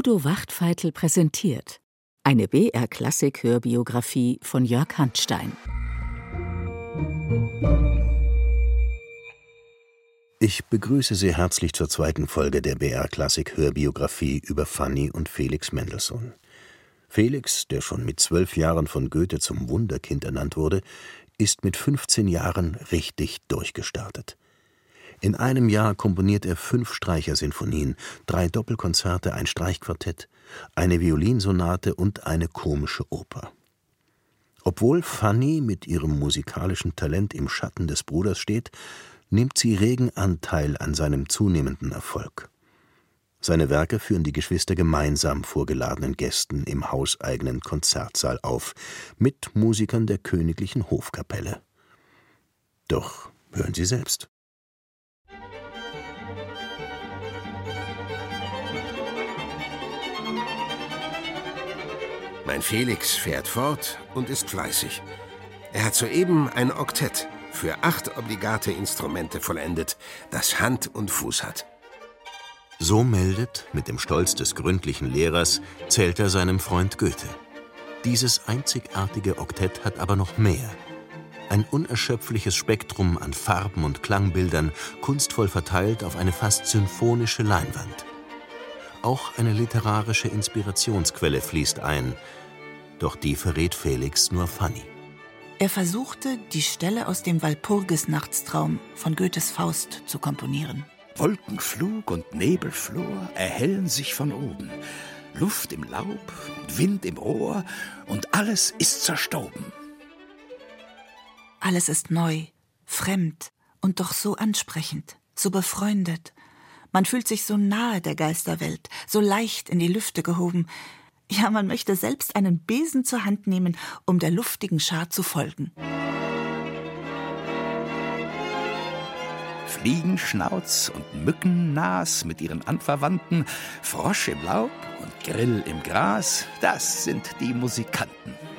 Udo Wachtfeitel präsentiert eine BR-Klassik-Hörbiografie von Jörg Handstein. Ich begrüße Sie herzlich zur zweiten Folge der BR-Klassik-Hörbiografie über Fanny und Felix Mendelssohn. Felix, der schon mit zwölf Jahren von Goethe zum Wunderkind ernannt wurde, ist mit 15 Jahren richtig durchgestartet. In einem Jahr komponiert er fünf Streichersinfonien, drei Doppelkonzerte, ein Streichquartett, eine Violinsonate und eine komische Oper. Obwohl Fanny mit ihrem musikalischen Talent im Schatten des Bruders steht, nimmt sie regen Anteil an seinem zunehmenden Erfolg. Seine Werke führen die Geschwister gemeinsam vor geladenen Gästen im hauseigenen Konzertsaal auf, mit Musikern der königlichen Hofkapelle. Doch hören Sie selbst. Mein Felix fährt fort und ist fleißig. Er hat soeben ein Oktett für acht obligate Instrumente vollendet, das Hand und Fuß hat. So meldet, mit dem Stolz des gründlichen Lehrers, zählt er seinem Freund Goethe. Dieses einzigartige Oktett hat aber noch mehr. Ein unerschöpfliches Spektrum an Farben und Klangbildern, kunstvoll verteilt auf eine fast symphonische Leinwand. Auch eine literarische Inspirationsquelle fließt ein, doch die verrät Felix nur Fanny. Er versuchte, die Stelle aus dem Walpurgis-Nachtstraum von Goethes Faust zu komponieren. Wolkenflug und Nebelflor erhellen sich von oben. Luft im Laub, Wind im Rohr und alles ist zerstoben. Alles ist neu, fremd und doch so ansprechend, so befreundet. Man fühlt sich so nahe der Geisterwelt, so leicht in die Lüfte gehoben, ja, man möchte selbst einen Besen zur Hand nehmen, um der luftigen Schar zu folgen. Fliegenschnauz und Mückennas mit ihren Anverwandten, Frosch im Laub und Grill im Gras, das sind die Musikanten.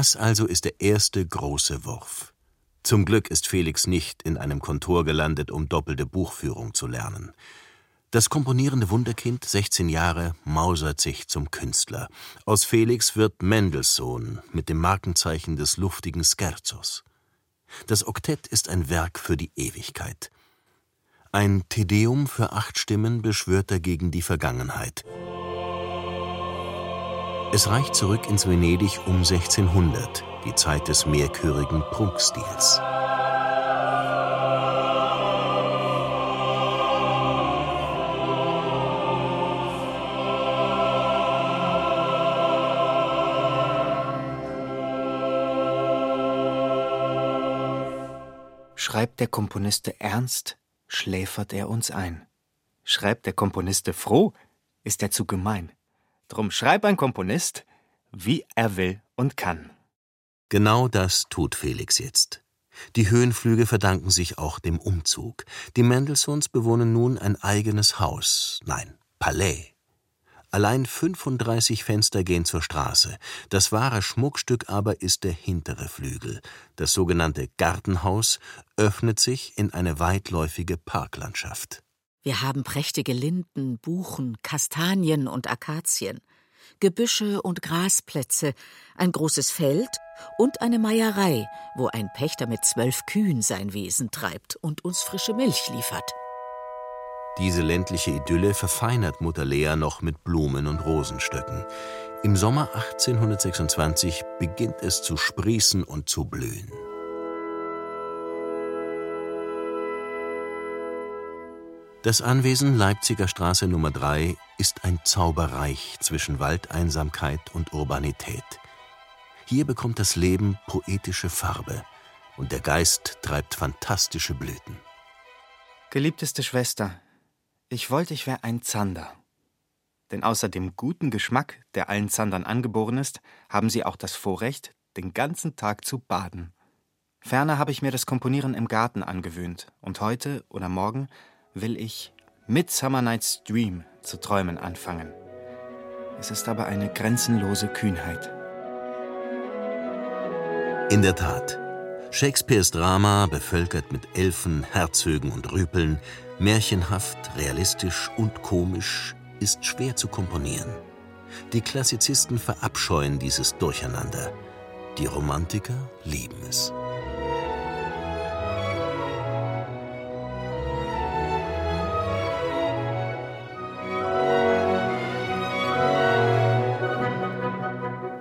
Das also ist der erste große Wurf. Zum Glück ist Felix nicht in einem Kontor gelandet, um doppelte Buchführung zu lernen. Das komponierende Wunderkind, 16 Jahre, mausert sich zum Künstler. Aus Felix wird Mendelssohn mit dem Markenzeichen des luftigen Scherzos. Das Oktett ist ein Werk für die Ewigkeit. Ein Tedeum für acht Stimmen beschwört dagegen die Vergangenheit. Es reicht zurück ins Venedig um 1600, die Zeit des mehrchörigen Prunkstils. Schreibt der Komponiste ernst, schläfert er uns ein. Schreibt der Komponiste froh, ist er zu gemein. Drum schreib ein Komponist, wie er will und kann. Genau das tut Felix jetzt. Die Höhenflüge verdanken sich auch dem Umzug. Die Mendelssohns bewohnen nun ein eigenes Haus, nein, Palais. Allein 35 Fenster gehen zur Straße. Das wahre Schmuckstück aber ist der hintere Flügel. Das sogenannte Gartenhaus öffnet sich in eine weitläufige Parklandschaft. Wir haben prächtige Linden, Buchen, Kastanien und Akazien, Gebüsche und Grasplätze, ein großes Feld und eine Meierei, wo ein Pächter mit zwölf Kühen sein Wesen treibt und uns frische Milch liefert. Diese ländliche Idylle verfeinert Mutter Lea noch mit Blumen und Rosenstöcken. Im Sommer 1826 beginnt es zu sprießen und zu blühen. Das Anwesen Leipziger Straße Nummer 3 ist ein Zauberreich zwischen Waldeinsamkeit und Urbanität. Hier bekommt das Leben poetische Farbe und der Geist treibt fantastische Blüten. Geliebteste Schwester, ich wollte, ich wäre ein Zander. Denn außer dem guten Geschmack, der allen Zandern angeboren ist, haben sie auch das Vorrecht, den ganzen Tag zu baden. Ferner habe ich mir das Komponieren im Garten angewöhnt und heute oder morgen will ich Midsummer Night's Dream zu träumen anfangen. Es ist aber eine grenzenlose Kühnheit. In der Tat, Shakespeares Drama, bevölkert mit Elfen, Herzögen und Rüpeln, märchenhaft, realistisch und komisch, ist schwer zu komponieren. Die Klassizisten verabscheuen dieses Durcheinander. Die Romantiker lieben es.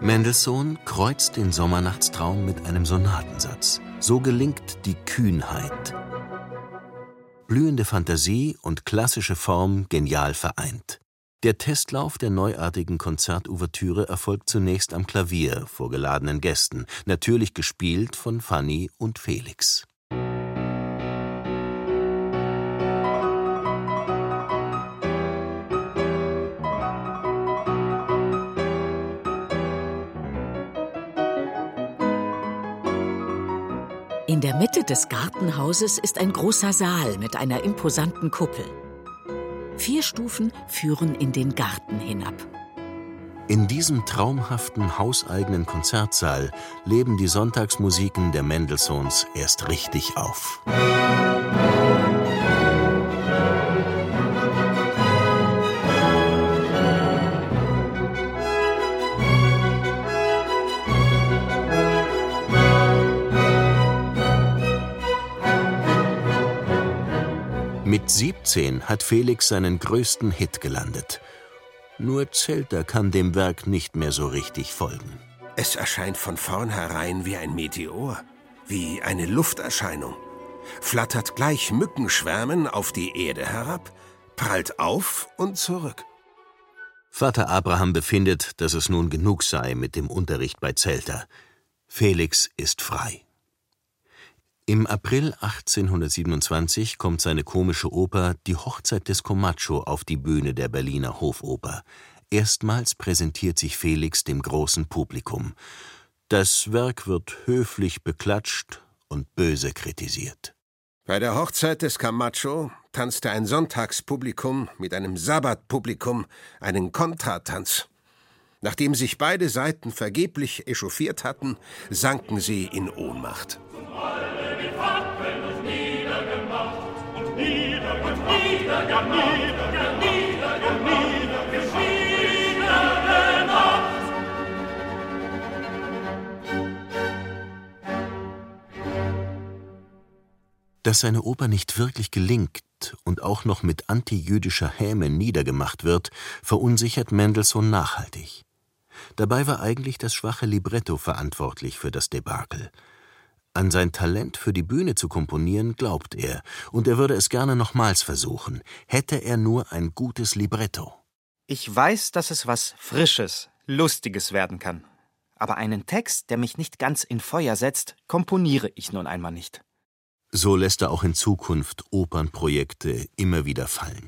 Mendelssohn kreuzt den Sommernachtstraum mit einem Sonatensatz. So gelingt die Kühnheit. Blühende Fantasie und klassische Form genial vereint. Der Testlauf der neuartigen Konzertouvertüre erfolgt zunächst am Klavier vor geladenen Gästen, natürlich gespielt von Fanny und Felix. In der Mitte des Gartenhauses ist ein großer Saal mit einer imposanten Kuppel. Vier Stufen führen in den Garten hinab. In diesem traumhaften hauseigenen Konzertsaal leben die Sonntagsmusiken der Mendelssohns erst richtig auf. 17 hat Felix seinen größten Hit gelandet. Nur Zelter kann dem Werk nicht mehr so richtig folgen. Es erscheint von vornherein wie ein Meteor, wie eine Lufterscheinung, flattert gleich Mückenschwärmen auf die Erde herab, prallt auf und zurück. Vater Abraham befindet, dass es nun genug sei mit dem Unterricht bei Zelter. Felix ist frei. Im April 1827 kommt seine komische Oper Die Hochzeit des Comacho auf die Bühne der Berliner Hofoper. Erstmals präsentiert sich Felix dem großen Publikum. Das Werk wird höflich beklatscht und böse kritisiert. Bei der Hochzeit des Camacho tanzte ein Sonntagspublikum mit einem Sabbatpublikum einen Kontratanz. Nachdem sich beide Seiten vergeblich echauffiert hatten, sanken sie in Ohnmacht. Dass seine Oper nicht wirklich gelingt und auch noch mit antijüdischer Häme niedergemacht wird, verunsichert Mendelssohn nachhaltig. Dabei war eigentlich das schwache Libretto verantwortlich für das Debakel. An sein Talent für die Bühne zu komponieren glaubt er, und er würde es gerne nochmals versuchen, hätte er nur ein gutes Libretto. Ich weiß, dass es was Frisches, Lustiges werden kann. Aber einen Text, der mich nicht ganz in Feuer setzt, komponiere ich nun einmal nicht. So lässt er auch in Zukunft Opernprojekte immer wieder fallen.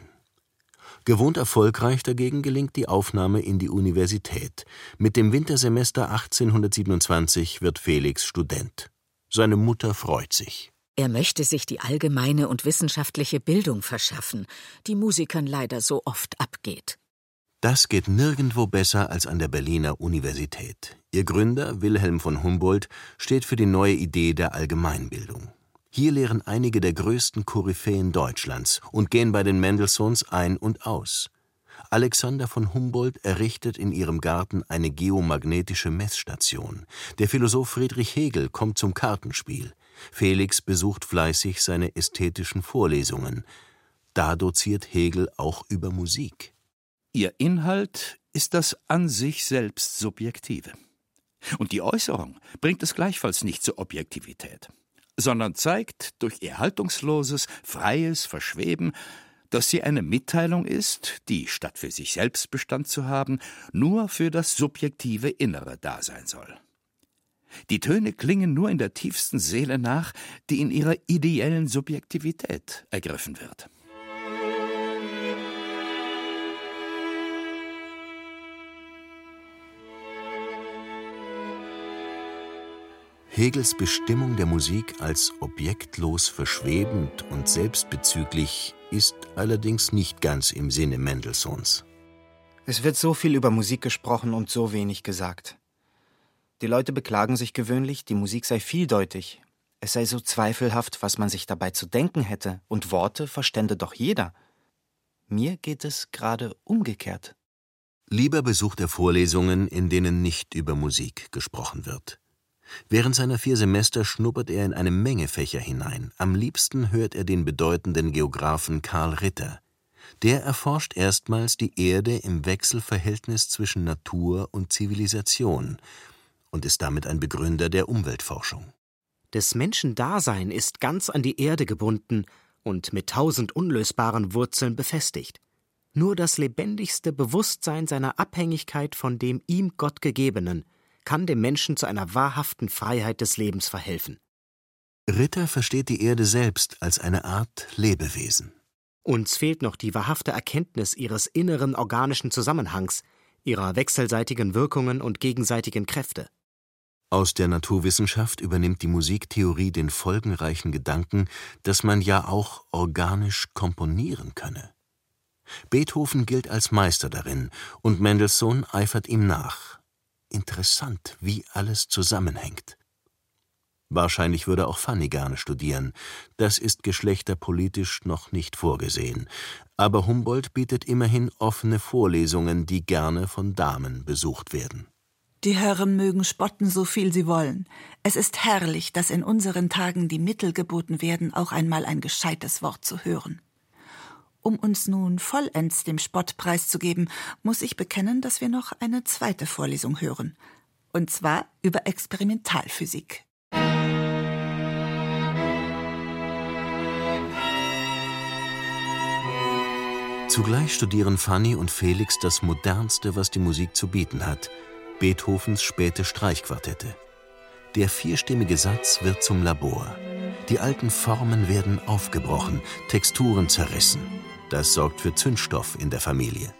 Gewohnt erfolgreich dagegen gelingt die Aufnahme in die Universität. Mit dem Wintersemester 1827 wird Felix Student. Seine Mutter freut sich. Er möchte sich die allgemeine und wissenschaftliche Bildung verschaffen, die Musikern leider so oft abgeht. Das geht nirgendwo besser als an der Berliner Universität. Ihr Gründer, Wilhelm von Humboldt, steht für die neue Idee der Allgemeinbildung. Hier lehren einige der größten Koryphäen Deutschlands und gehen bei den Mendelssohns ein und aus. Alexander von Humboldt errichtet in ihrem Garten eine geomagnetische Messstation. Der Philosoph Friedrich Hegel kommt zum Kartenspiel. Felix besucht fleißig seine ästhetischen Vorlesungen. Da doziert Hegel auch über Musik. Ihr Inhalt ist das an sich selbst Subjektive. Und die Äußerung bringt es gleichfalls nicht zur Objektivität, sondern zeigt durch ihr haltungsloses, freies Verschweben, dass sie eine Mitteilung ist, die, statt für sich selbst Bestand zu haben, nur für das subjektive Innere da sein soll. Die Töne klingen nur in der tiefsten Seele nach, die in ihrer ideellen Subjektivität ergriffen wird. Hegels Bestimmung der Musik als objektlos verschwebend und selbstbezüglich ist allerdings nicht ganz im Sinne Mendelssohns. Es wird so viel über Musik gesprochen und so wenig gesagt. Die Leute beklagen sich gewöhnlich, die Musik sei vieldeutig, es sei so zweifelhaft, was man sich dabei zu denken hätte, und Worte verstände doch jeder. Mir geht es gerade umgekehrt. Lieber besucht er Vorlesungen, in denen nicht über Musik gesprochen wird. Während seiner vier Semester schnuppert er in eine Menge Fächer hinein. Am liebsten hört er den bedeutenden Geographen Karl Ritter. Der erforscht erstmals die Erde im Wechselverhältnis zwischen Natur und Zivilisation und ist damit ein Begründer der Umweltforschung. Des Menschen Dasein ist ganz an die Erde gebunden und mit tausend unlösbaren Wurzeln befestigt. Nur das lebendigste Bewusstsein seiner Abhängigkeit von dem ihm Gott gegebenen kann dem Menschen zu einer wahrhaften Freiheit des Lebens verhelfen. Ritter versteht die Erde selbst als eine Art Lebewesen. Uns fehlt noch die wahrhafte Erkenntnis ihres inneren organischen Zusammenhangs, ihrer wechselseitigen Wirkungen und gegenseitigen Kräfte. Aus der Naturwissenschaft übernimmt die Musiktheorie den folgenreichen Gedanken, dass man ja auch organisch komponieren könne. Beethoven gilt als Meister darin, und Mendelssohn eifert ihm nach. Interessant, wie alles zusammenhängt. Wahrscheinlich würde auch Fanny gerne studieren. Das ist geschlechterpolitisch noch nicht vorgesehen. Aber Humboldt bietet immerhin offene Vorlesungen, die gerne von Damen besucht werden. Die Herren mögen spotten, so viel sie wollen. Es ist herrlich, dass in unseren Tagen die Mittel geboten werden, auch einmal ein gescheites Wort zu hören. Um uns nun vollends dem Spott preiszugeben, muss ich bekennen, dass wir noch eine zweite Vorlesung hören. Und zwar über Experimentalphysik. Zugleich studieren Fanny und Felix das Modernste, was die Musik zu bieten hat: Beethovens späte Streichquartette. Der vierstimmige Satz wird zum Labor. Die alten Formen werden aufgebrochen, Texturen zerrissen. Das sorgt für Zündstoff in der Familie.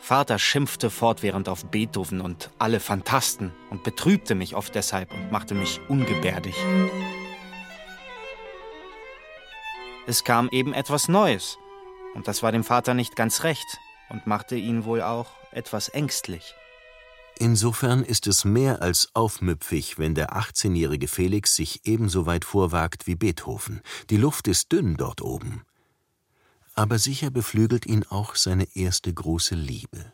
Vater schimpfte fortwährend auf Beethoven und alle Phantasten und betrübte mich oft deshalb und machte mich ungebärdig. Es kam eben etwas Neues, und das war dem Vater nicht ganz recht und machte ihn wohl auch etwas ängstlich. Insofern ist es mehr als aufmüpfig, wenn der 18-jährige Felix sich ebenso weit vorwagt wie Beethoven. Die Luft ist dünn dort oben aber sicher beflügelt ihn auch seine erste große Liebe.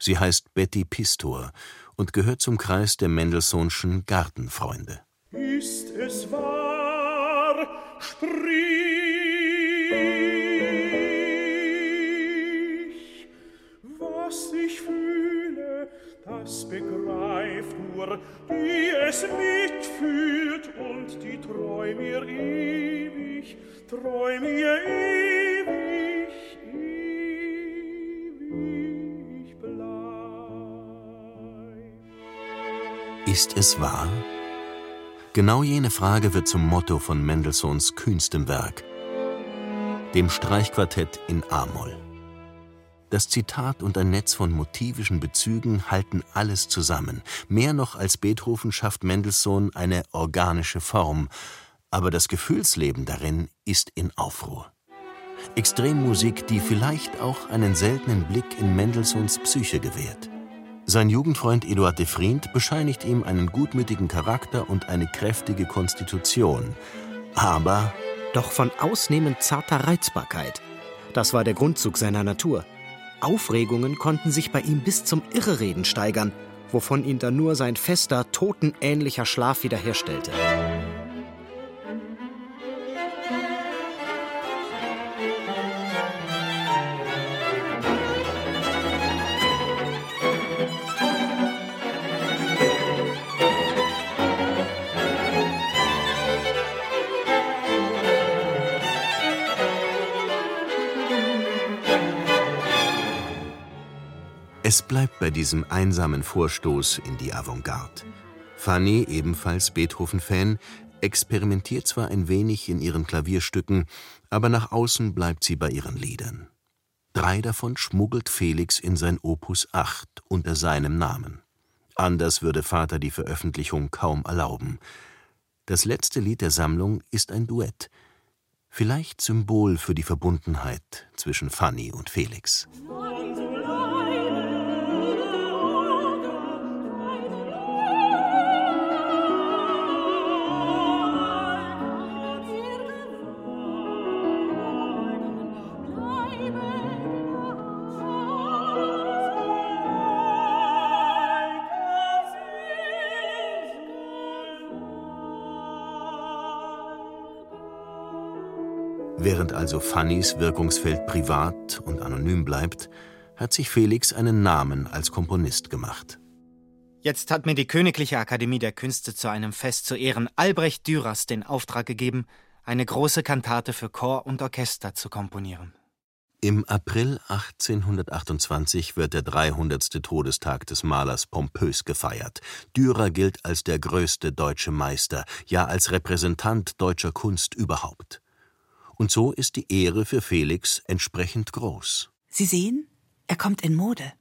Sie heißt Betty Pistor und gehört zum Kreis der Mendelssohnschen Gartenfreunde. Ist es wahr, sprich, was ich fühle, das begreift nur, die es mitfühlt und die treu mir ewig, treu mir ewig. Ist es wahr? Genau jene Frage wird zum Motto von Mendelssohns kühnstem Werk, dem Streichquartett in A-Moll. Das Zitat und ein Netz von motivischen Bezügen halten alles zusammen. Mehr noch als Beethoven schafft Mendelssohn eine organische Form, aber das Gefühlsleben darin ist in Aufruhr. Extremmusik, die vielleicht auch einen seltenen Blick in Mendelssohns Psyche gewährt. Sein Jugendfreund Eduard de Vriend bescheinigt ihm einen gutmütigen Charakter und eine kräftige Konstitution. Aber doch von ausnehmend zarter Reizbarkeit. Das war der Grundzug seiner Natur. Aufregungen konnten sich bei ihm bis zum Irrereden steigern, wovon ihn dann nur sein fester, totenähnlicher Schlaf wiederherstellte. Es bleibt bei diesem einsamen Vorstoß in die Avantgarde. Fanny, ebenfalls Beethoven-Fan, experimentiert zwar ein wenig in ihren Klavierstücken, aber nach außen bleibt sie bei ihren Liedern. Drei davon schmuggelt Felix in sein Opus 8 unter seinem Namen. Anders würde Vater die Veröffentlichung kaum erlauben. Das letzte Lied der Sammlung ist ein Duett, vielleicht Symbol für die Verbundenheit zwischen Fanny und Felix. Während also Fannys Wirkungsfeld privat und anonym bleibt, hat sich Felix einen Namen als Komponist gemacht. Jetzt hat mir die Königliche Akademie der Künste zu einem Fest zu Ehren Albrecht Dürers den Auftrag gegeben, eine große Kantate für Chor und Orchester zu komponieren. Im April 1828 wird der 300. Todestag des Malers pompös gefeiert. Dürer gilt als der größte deutsche Meister, ja als Repräsentant deutscher Kunst überhaupt und so ist die Ehre für Felix entsprechend groß. Sie sehen, er kommt in Mode.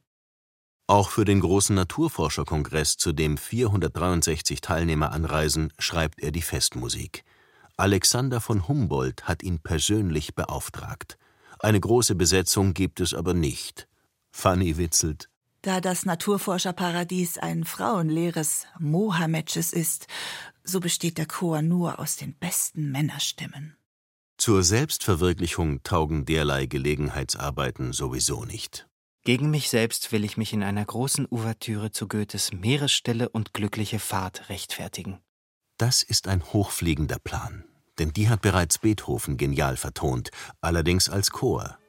Auch für den großen Naturforscherkongress, zu dem 463 Teilnehmer anreisen, schreibt er die Festmusik. Alexander von Humboldt hat ihn persönlich beauftragt. Eine große Besetzung gibt es aber nicht. Fanny witzelt. Da das Naturforscherparadies ein frauenleeres Mohammetsches ist, so besteht der Chor nur aus den besten Männerstimmen. Zur Selbstverwirklichung taugen derlei Gelegenheitsarbeiten sowieso nicht. Gegen mich selbst will ich mich in einer großen Ouvertüre zu Goethes Meeresstille und glückliche Fahrt rechtfertigen. Das ist ein hochfliegender Plan, denn die hat bereits Beethoven genial vertont, allerdings als Chor.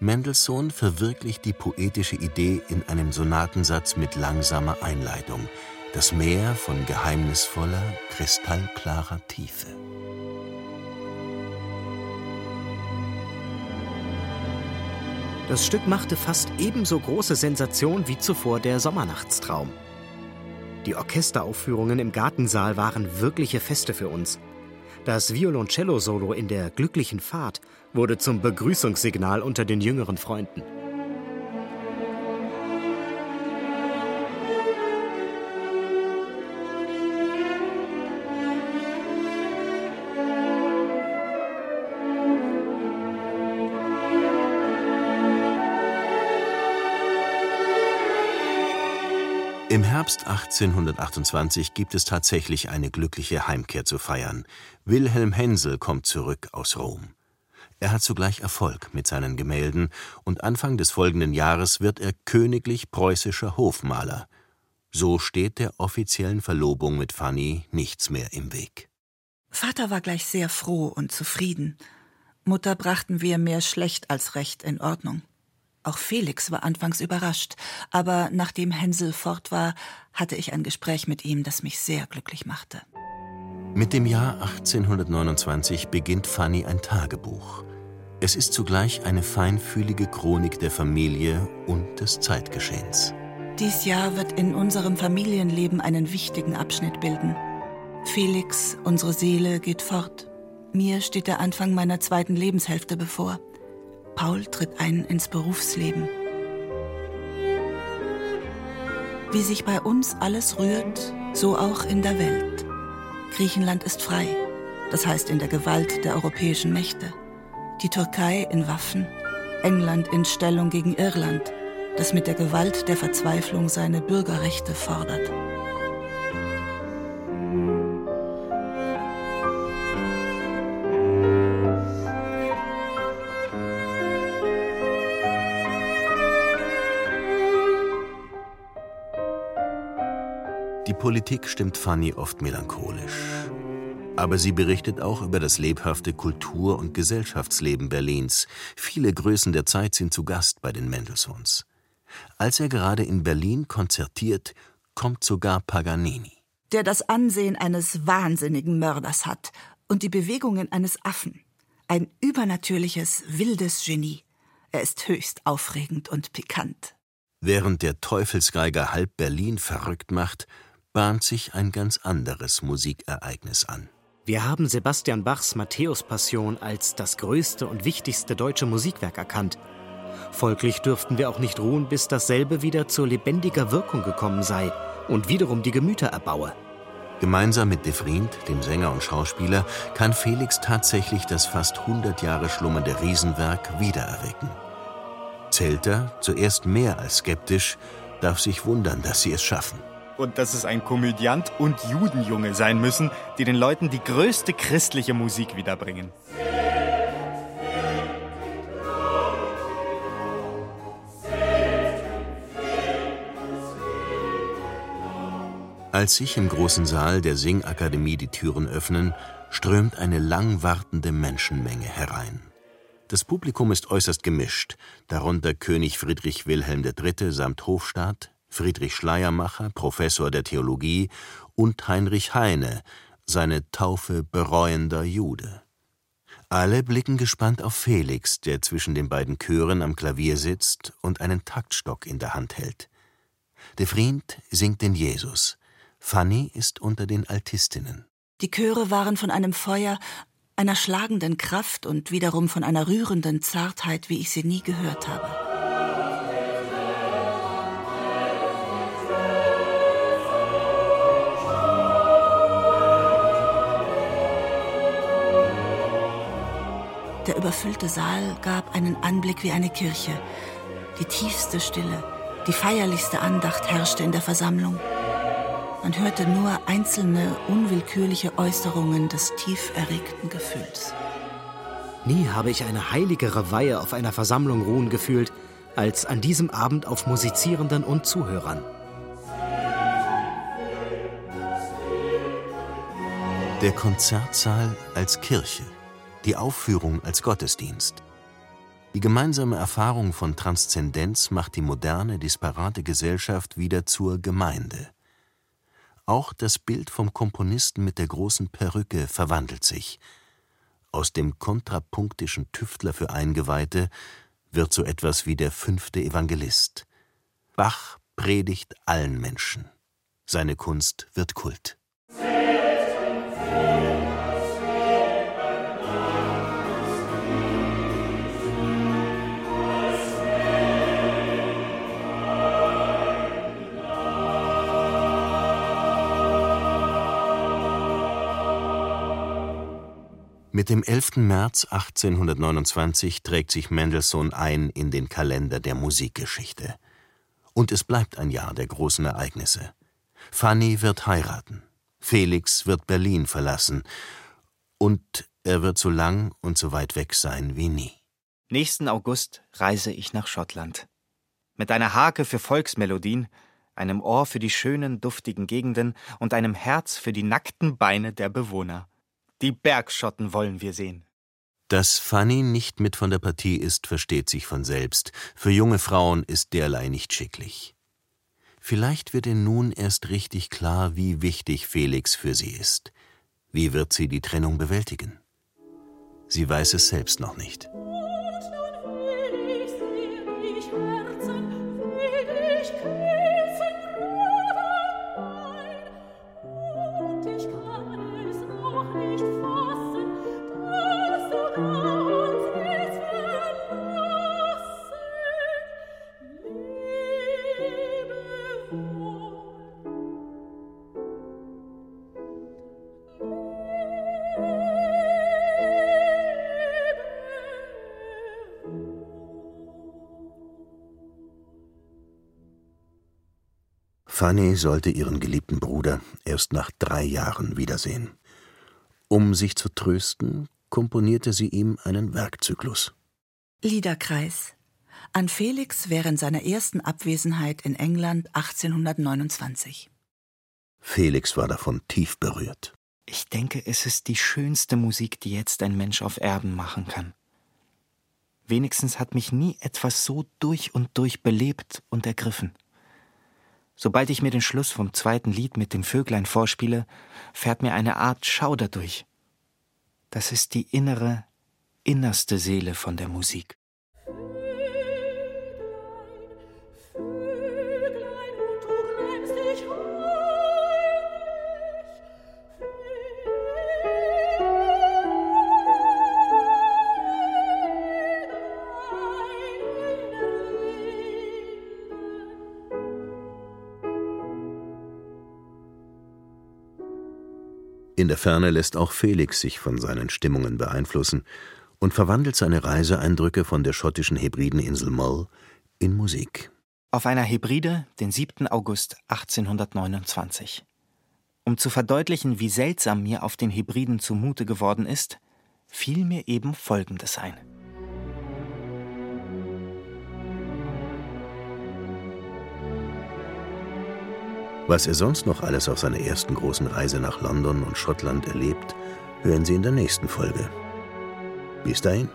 Mendelssohn verwirklicht die poetische Idee in einem Sonatensatz mit langsamer Einleitung, das Meer von geheimnisvoller, kristallklarer Tiefe. Das Stück machte fast ebenso große Sensation wie zuvor der Sommernachtstraum. Die Orchesteraufführungen im Gartensaal waren wirkliche Feste für uns. Das Violoncello-Solo in der glücklichen Fahrt wurde zum Begrüßungssignal unter den jüngeren Freunden. Im Herbst 1828 gibt es tatsächlich eine glückliche Heimkehr zu feiern. Wilhelm Hensel kommt zurück aus Rom. Er hat zugleich Erfolg mit seinen Gemälden und Anfang des folgenden Jahres wird er königlich preußischer Hofmaler. So steht der offiziellen Verlobung mit Fanny nichts mehr im Weg. Vater war gleich sehr froh und zufrieden. Mutter brachten wir mehr schlecht als recht in Ordnung. Auch Felix war anfangs überrascht, aber nachdem Hänsel fort war, hatte ich ein Gespräch mit ihm, das mich sehr glücklich machte. Mit dem Jahr 1829 beginnt Fanny ein Tagebuch. Es ist zugleich eine feinfühlige Chronik der Familie und des Zeitgeschehens. Dies Jahr wird in unserem Familienleben einen wichtigen Abschnitt bilden. Felix, unsere Seele, geht fort. Mir steht der Anfang meiner zweiten Lebenshälfte bevor. Paul tritt ein ins Berufsleben. Wie sich bei uns alles rührt, so auch in der Welt. Griechenland ist frei, das heißt in der Gewalt der europäischen Mächte. Die Türkei in Waffen, England in Stellung gegen Irland, das mit der Gewalt der Verzweiflung seine Bürgerrechte fordert. Politik stimmt Fanny oft melancholisch. Aber sie berichtet auch über das lebhafte Kultur- und Gesellschaftsleben Berlins. Viele Größen der Zeit sind zu Gast bei den Mendelssohns. Als er gerade in Berlin konzertiert, kommt sogar Paganini. Der das Ansehen eines wahnsinnigen Mörders hat und die Bewegungen eines Affen. Ein übernatürliches, wildes Genie. Er ist höchst aufregend und pikant. Während der Teufelsgeiger halb Berlin verrückt macht, bahnt sich ein ganz anderes Musikereignis an. Wir haben Sebastian Bachs Matthäus-Passion als das größte und wichtigste deutsche Musikwerk erkannt. Folglich dürften wir auch nicht ruhen, bis dasselbe wieder zu lebendiger Wirkung gekommen sei und wiederum die Gemüter erbaue. Gemeinsam mit De Vriend, dem Sänger und Schauspieler, kann Felix tatsächlich das fast 100 Jahre schlummernde Riesenwerk wiedererwecken. Zelter, zuerst mehr als skeptisch, darf sich wundern, dass sie es schaffen. Und dass es ein Komödiant und Judenjunge sein müssen, die den Leuten die größte christliche Musik wiederbringen. Als sich im großen Saal der Singakademie die Türen öffnen, strömt eine lang wartende Menschenmenge herein. Das Publikum ist äußerst gemischt, darunter König Friedrich Wilhelm III. samt Hofstaat, Friedrich Schleiermacher, Professor der Theologie, und Heinrich Heine, seine Taufe bereuender Jude. Alle blicken gespannt auf Felix, der zwischen den beiden Chören am Klavier sitzt und einen Taktstock in der Hand hält. De Vriend singt den Jesus. Fanny ist unter den Altistinnen. Die Chöre waren von einem Feuer, einer schlagenden Kraft und wiederum von einer rührenden Zartheit, wie ich sie nie gehört habe. Überfüllte Saal gab einen Anblick wie eine Kirche. Die tiefste Stille, die feierlichste Andacht herrschte in der Versammlung. Man hörte nur einzelne, unwillkürliche Äußerungen des tief erregten Gefühls. Nie habe ich eine heiligere Weihe auf einer Versammlung ruhen gefühlt, als an diesem Abend auf Musizierenden und Zuhörern. Der Konzertsaal als Kirche, die Aufführung als Gottesdienst. Die gemeinsame Erfahrung von Transzendenz macht die moderne, disparate Gesellschaft wieder zur Gemeinde. Auch das Bild vom Komponisten mit der großen Perücke verwandelt sich. Aus dem kontrapunktischen Tüftler für Eingeweihte wird so etwas wie der fünfte Evangelist. Bach predigt allen Menschen. Seine Kunst wird Kult. Mit dem 11. März 1829 trägt sich Mendelssohn ein in den Kalender der Musikgeschichte. Und es bleibt ein Jahr der großen Ereignisse. Fanny wird heiraten, Felix wird Berlin verlassen und er wird so lang und so weit weg sein wie nie. Nächsten August reise ich nach Schottland. Mit einer Hake für Volksmelodien, einem Ohr für die schönen, duftigen Gegenden und einem Herz für die nackten Beine der Bewohner. Die Bergschotten wollen wir sehen. Dass Fanny nicht mit von der Partie ist, versteht sich von selbst. Für junge Frauen ist derlei nicht schicklich. Vielleicht wird ihr nun erst richtig klar, wie wichtig Felix für sie ist. Wie wird sie die Trennung bewältigen? Sie weiß es selbst noch nicht. Fanny sollte ihren geliebten Bruder erst nach drei Jahren wiedersehen. Um sich zu trösten, komponierte sie ihm einen Werkzyklus. Liederkreis an Felix während seiner ersten Abwesenheit in England 1829. Felix war davon tief berührt. Ich denke, es ist die schönste Musik, die jetzt ein Mensch auf Erden machen kann. Wenigstens hat mich nie etwas so durch und durch belebt und ergriffen. Sobald ich mir den Schluss vom zweiten Lied mit den Vöglein vorspiele, fährt mir eine Art Schauder durch. Das ist die innere, innerste Seele von der Musik. In der Ferne lässt auch Felix sich von seinen Stimmungen beeinflussen und verwandelt seine Reiseeindrücke von der schottischen Hebrideninsel Mull in Musik. Auf einer Hebride, den 7. August 1829. Um zu verdeutlichen, wie seltsam mir auf den Hebriden zumute geworden ist, fiel mir eben Folgendes ein. Was er sonst noch alles auf seiner ersten großen Reise nach London und Schottland erlebt, hören Sie in der nächsten Folge. Bis dahin.